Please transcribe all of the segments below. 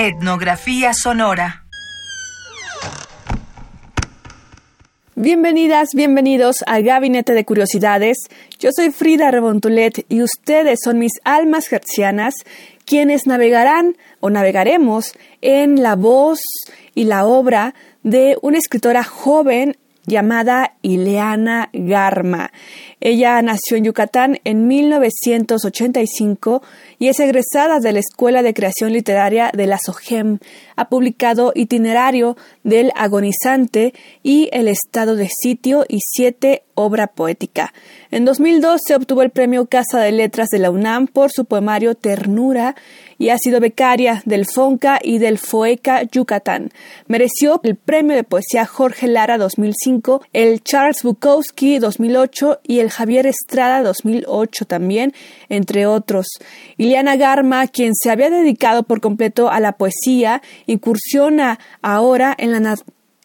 Etnografía sonora. Bienvenidas, bienvenidos a Gabinete de Curiosidades. Yo soy Frida Rebontulet y ustedes son mis almas gercianas, quienes navegarán o navegaremos en la voz y la obra de una escritora joven llamada Ileana Garma. Ella nació en Yucatán en 1985 y es egresada de la Escuela de Creación Literaria de la SOGEM. Ha publicado Itinerario del Agonizante y El Estado de Sitio y siete obra poética. En 2002 se obtuvo el premio Casa de Letras de la UNAM por su poemario Ternura y ha sido becaria del FONCA y del FOECA Yucatán. Mereció el premio de poesía Jorge Lara 2005, el Charles Bukowski 2008 y el Javier Estrada 2008 también, entre otros. Iliana Garma, quien se había dedicado por completo a la poesía, incursiona ahora en la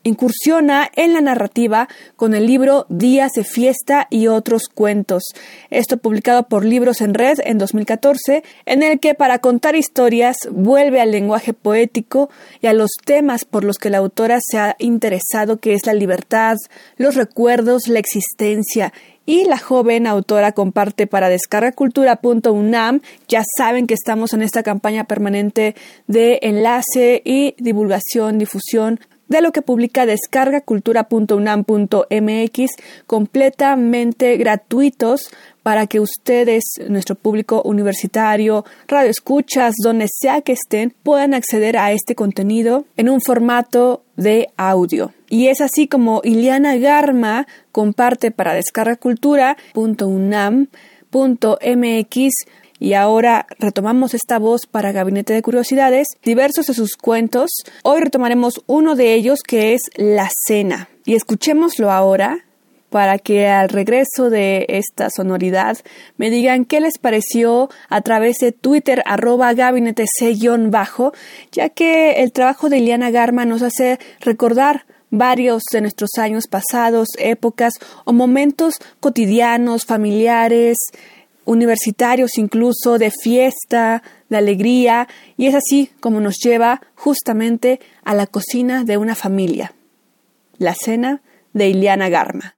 incursiona en la narrativa con el libro Días de Fiesta y otros cuentos. Esto publicado por Libros en Red en 2014, en el que para contar historias vuelve al lenguaje poético y a los temas por los que la autora se ha interesado, que es la libertad, los recuerdos, la existencia y la joven autora comparte para descargacultura.unam. Ya saben que estamos en esta campaña permanente de enlace y divulgación, difusión de lo que publica descargacultura.unam.mx completamente gratuitos para que ustedes, nuestro público universitario, radio escuchas, donde sea que estén, puedan acceder a este contenido en un formato de audio. Y es así como Iliana Garma comparte para descargacultura.unam.mx y ahora retomamos esta voz para Gabinete de Curiosidades, diversos de sus cuentos. Hoy retomaremos uno de ellos que es La Cena. Y escuchémoslo ahora para que al regreso de esta sonoridad me digan qué les pareció a través de Twitter arroba gabinete bajo ya que el trabajo de Iliana Garma nos hace recordar varios de nuestros años pasados, épocas o momentos cotidianos, familiares, universitarios incluso, de fiesta, de alegría, y es así como nos lleva justamente a la cocina de una familia. La cena de Iliana Garma.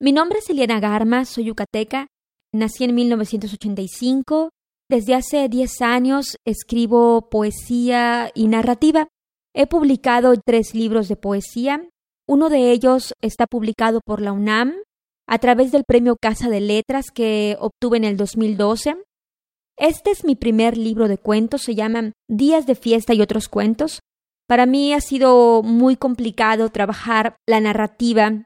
Mi nombre es Iliana Garma, soy yucateca, nací en 1985. Desde hace 10 años escribo poesía y narrativa. He publicado tres libros de poesía. Uno de ellos está publicado por la UNAM a través del premio Casa de Letras que obtuve en el 2012. Este es mi primer libro de cuentos, se llama Días de fiesta y otros cuentos. Para mí ha sido muy complicado trabajar la narrativa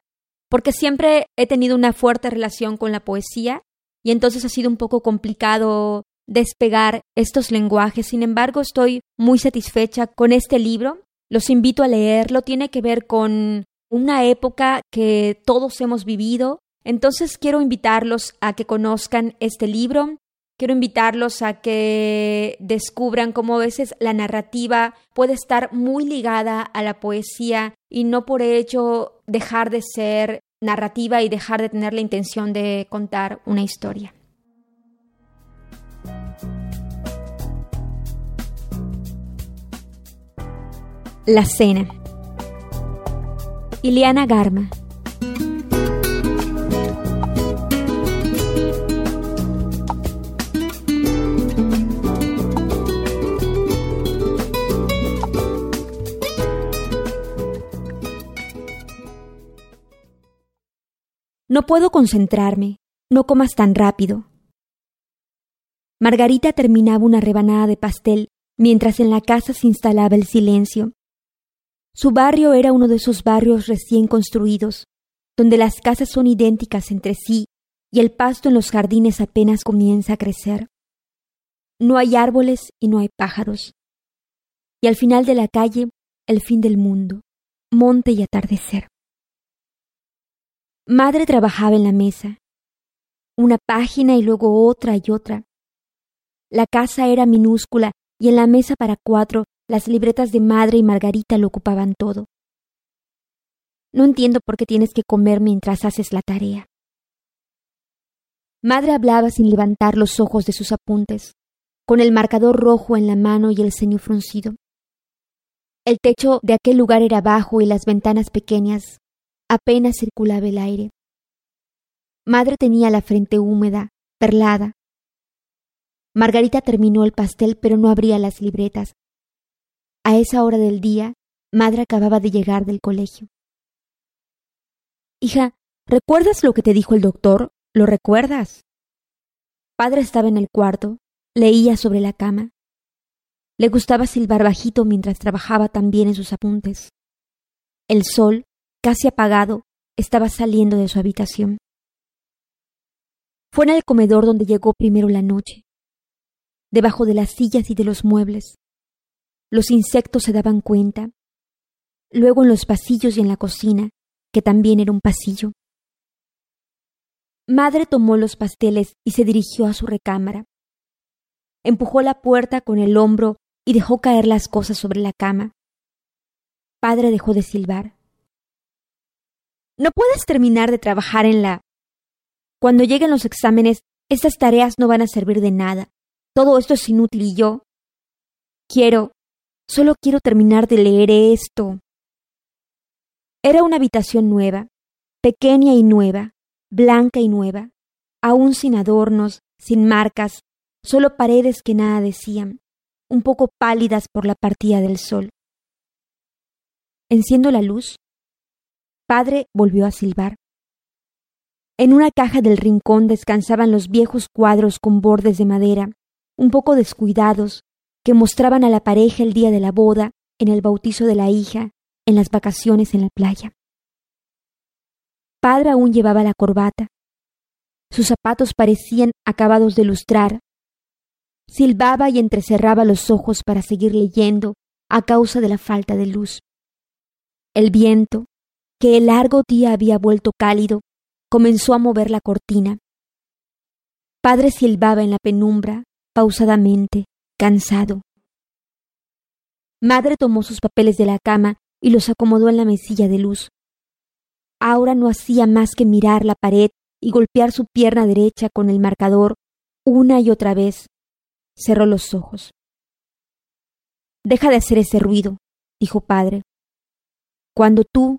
porque siempre he tenido una fuerte relación con la poesía y entonces ha sido un poco complicado despegar estos lenguajes. Sin embargo, estoy muy satisfecha con este libro. Los invito a leerlo. Tiene que ver con una época que todos hemos vivido, entonces quiero invitarlos a que conozcan este libro, quiero invitarlos a que descubran cómo a veces la narrativa puede estar muy ligada a la poesía y no por ello dejar de ser narrativa y dejar de tener la intención de contar una historia. La cena. Ileana Garma. No puedo concentrarme. No comas tan rápido. Margarita terminaba una rebanada de pastel mientras en la casa se instalaba el silencio. Su barrio era uno de esos barrios recién construidos, donde las casas son idénticas entre sí y el pasto en los jardines apenas comienza a crecer. No hay árboles y no hay pájaros. y al final de la calle el fin del mundo, monte y atardecer. Madre trabajaba en la mesa, una página y luego otra y otra. La casa era minúscula y en la mesa para cuatro las libretas de madre y Margarita lo ocupaban todo. No entiendo por qué tienes que comer mientras haces la tarea. Madre hablaba sin levantar los ojos de sus apuntes, con el marcador rojo en la mano y el ceño fruncido. El techo de aquel lugar era bajo y las ventanas pequeñas. Apenas circulaba el aire. Madre tenía la frente húmeda, perlada. Margarita terminó el pastel pero no abría las libretas. A esa hora del día, madre acababa de llegar del colegio. Hija, ¿recuerdas lo que te dijo el doctor? ¿Lo recuerdas? Padre estaba en el cuarto, leía sobre la cama. Le gustaba silbar bajito mientras trabajaba también en sus apuntes. El sol, casi apagado, estaba saliendo de su habitación. Fue en el comedor donde llegó primero la noche. Debajo de las sillas y de los muebles. Los insectos se daban cuenta. Luego en los pasillos y en la cocina, que también era un pasillo. Madre tomó los pasteles y se dirigió a su recámara. Empujó la puerta con el hombro y dejó caer las cosas sobre la cama. Padre dejó de silbar. No puedes terminar de trabajar en la... Cuando lleguen los exámenes, estas tareas no van a servir de nada. Todo esto es inútil y yo... Quiero... Solo quiero terminar de leer esto. Era una habitación nueva, pequeña y nueva, blanca y nueva, aún sin adornos, sin marcas, solo paredes que nada decían un poco pálidas por la partida del sol. Enciendo la luz. Padre volvió a silbar. En una caja del rincón descansaban los viejos cuadros con bordes de madera, un poco descuidados, que mostraban a la pareja el día de la boda, en el bautizo de la hija, en las vacaciones en la playa. Padre aún llevaba la corbata. Sus zapatos parecían acabados de lustrar, silbaba y entrecerraba los ojos para seguir leyendo a causa de la falta de luz. El viento, que el largo día había vuelto cálido, comenzó a mover la cortina. Padre silbaba en la penumbra, pausadamente, cansado. Madre tomó sus papeles de la cama y los acomodó en la mesilla de luz. Ahora no hacía más que mirar la pared y golpear su pierna derecha con el marcador una y otra vez, cerró los ojos. Deja de hacer ese ruido, dijo padre. Cuando tú...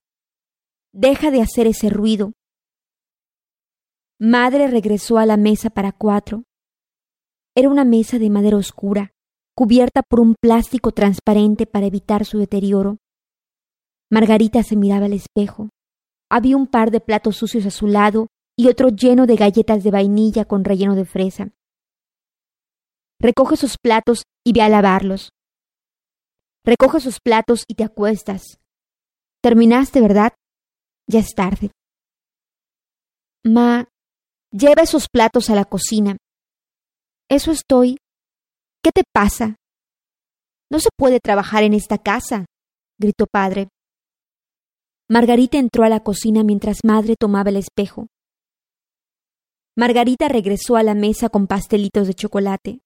Deja de hacer ese ruido. Madre regresó a la mesa para cuatro. Era una mesa de madera oscura, cubierta por un plástico transparente para evitar su deterioro. Margarita se miraba al espejo. Había un par de platos sucios a su lado y otro lleno de galletas de vainilla con relleno de fresa. Recoge sus platos y ve a lavarlos. Recoge sus platos y te acuestas. Terminaste, ¿verdad? Ya es tarde. Ma, lleva esos platos a la cocina. Eso estoy. ¿Qué te pasa? No se puede trabajar en esta casa, gritó padre. Margarita entró a la cocina mientras madre tomaba el espejo. Margarita regresó a la mesa con pastelitos de chocolate.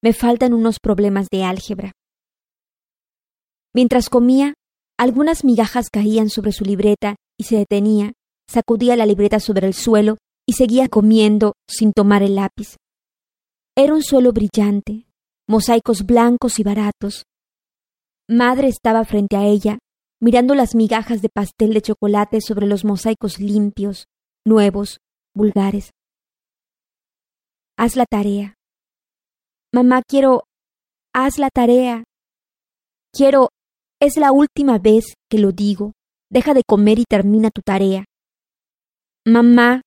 Me faltan unos problemas de álgebra. Mientras comía, algunas migajas caían sobre su libreta y se detenía, sacudía la libreta sobre el suelo y seguía comiendo sin tomar el lápiz. Era un suelo brillante, mosaicos blancos y baratos. Madre estaba frente a ella, mirando las migajas de pastel de chocolate sobre los mosaicos limpios, nuevos, vulgares. Haz la tarea, Mamá, quiero... Haz la tarea. Quiero... Es la última vez que lo digo. Deja de comer y termina tu tarea. Mamá.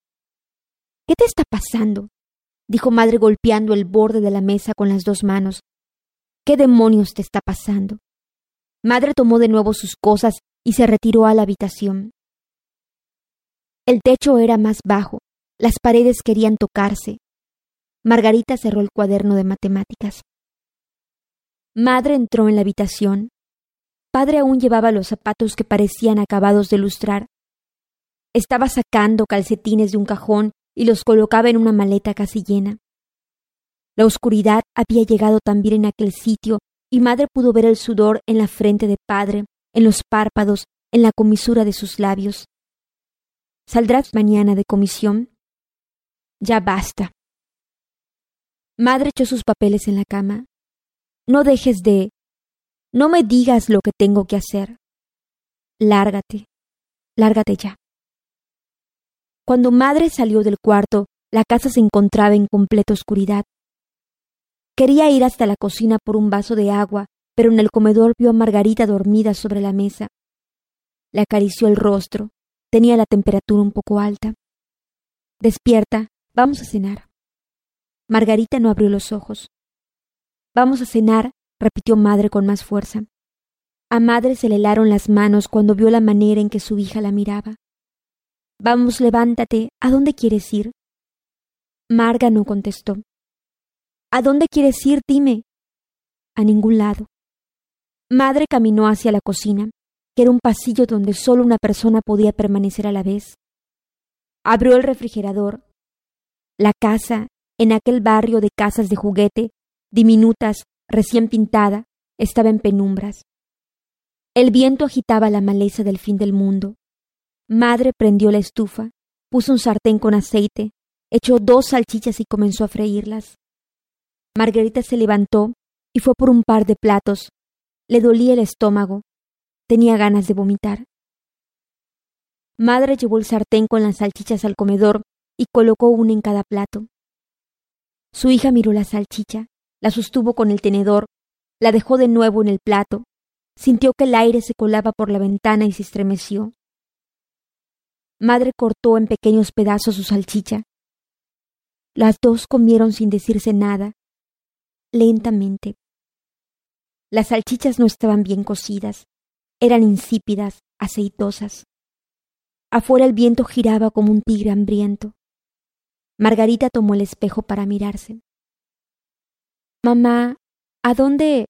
¿Qué te está pasando? dijo madre golpeando el borde de la mesa con las dos manos. ¿Qué demonios te está pasando? Madre tomó de nuevo sus cosas y se retiró a la habitación. El techo era más bajo, las paredes querían tocarse, Margarita cerró el cuaderno de matemáticas. Madre entró en la habitación. Padre aún llevaba los zapatos que parecían acabados de lustrar. Estaba sacando calcetines de un cajón y los colocaba en una maleta casi llena. La oscuridad había llegado también en aquel sitio y madre pudo ver el sudor en la frente de padre, en los párpados, en la comisura de sus labios. ¿Saldrás mañana de comisión? Ya basta. Madre echó sus papeles en la cama. No dejes de... No me digas lo que tengo que hacer. Lárgate. Lárgate ya. Cuando madre salió del cuarto, la casa se encontraba en completa oscuridad. Quería ir hasta la cocina por un vaso de agua, pero en el comedor vio a Margarita dormida sobre la mesa. Le acarició el rostro. Tenía la temperatura un poco alta. Despierta, vamos a cenar. Margarita no abrió los ojos. Vamos a cenar, repitió madre con más fuerza. A madre se le helaron las manos cuando vio la manera en que su hija la miraba. Vamos, levántate. ¿A dónde quieres ir? Marga no contestó. ¿A dónde quieres ir? Dime. A ningún lado. Madre caminó hacia la cocina, que era un pasillo donde solo una persona podía permanecer a la vez. Abrió el refrigerador. La casa, en aquel barrio de casas de juguete, diminutas, recién pintada, estaba en penumbras. El viento agitaba la maleza del fin del mundo. Madre prendió la estufa, puso un sartén con aceite, echó dos salchichas y comenzó a freírlas. Margarita se levantó y fue por un par de platos. Le dolía el estómago. Tenía ganas de vomitar. Madre llevó el sartén con las salchichas al comedor y colocó una en cada plato. Su hija miró la salchicha, la sostuvo con el tenedor, la dejó de nuevo en el plato, sintió que el aire se colaba por la ventana y se estremeció. Madre cortó en pequeños pedazos su salchicha. Las dos comieron sin decirse nada, lentamente. Las salchichas no estaban bien cocidas, eran insípidas, aceitosas. Afuera el viento giraba como un tigre hambriento. Margarita tomó el espejo para mirarse. Mamá, ¿a dónde?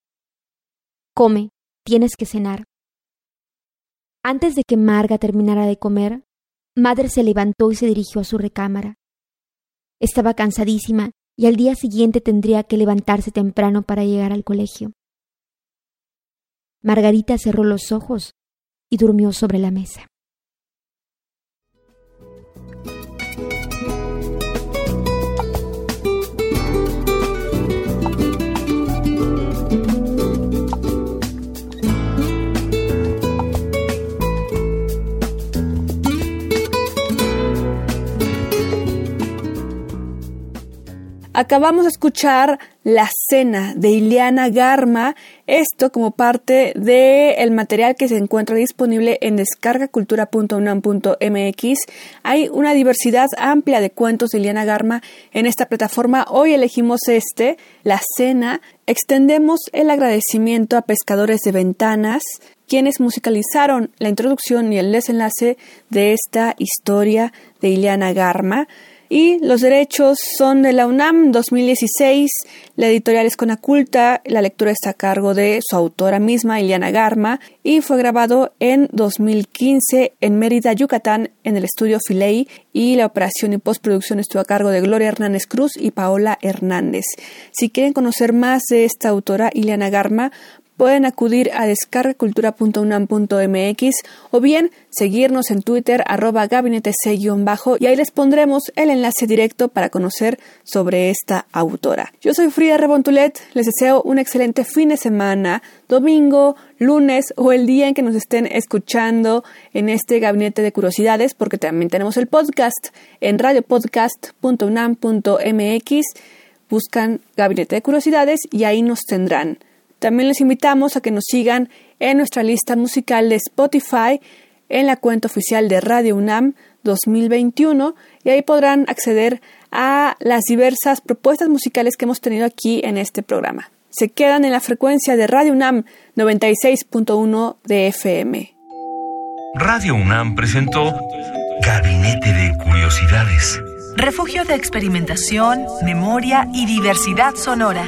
Come, tienes que cenar. Antes de que Marga terminara de comer, Madre se levantó y se dirigió a su recámara. Estaba cansadísima y al día siguiente tendría que levantarse temprano para llegar al colegio. Margarita cerró los ojos y durmió sobre la mesa. Acabamos de escuchar La Cena de Ileana Garma, esto como parte del material que se encuentra disponible en descargacultura.unam.mx. Hay una diversidad amplia de cuentos de Ileana Garma en esta plataforma. Hoy elegimos este, La Cena. Extendemos el agradecimiento a Pescadores de Ventanas, quienes musicalizaron la introducción y el desenlace de esta historia de Ileana Garma. Y los derechos son de la UNAM 2016, la editorial es Conaculta, la lectura está a cargo de su autora misma, Iliana Garma, y fue grabado en 2015 en Mérida, Yucatán, en el estudio Filey, y la operación y postproducción estuvo a cargo de Gloria Hernández Cruz y Paola Hernández. Si quieren conocer más de esta autora, Iliana Garma, pueden acudir a descargacultura.unam.mx o bien seguirnos en Twitter arroba gabinete bajo y ahí les pondremos el enlace directo para conocer sobre esta autora. Yo soy Frida Rebontulet, les deseo un excelente fin de semana, domingo, lunes o el día en que nos estén escuchando en este gabinete de curiosidades porque también tenemos el podcast en radiopodcast.unam.mx buscan Gabinete de Curiosidades y ahí nos tendrán. También les invitamos a que nos sigan en nuestra lista musical de Spotify en la cuenta oficial de Radio UNAM 2021 y ahí podrán acceder a las diversas propuestas musicales que hemos tenido aquí en este programa. Se quedan en la frecuencia de Radio UNAM 96.1 de FM. Radio UNAM presentó Gabinete de Curiosidades. Refugio de experimentación, memoria y diversidad sonora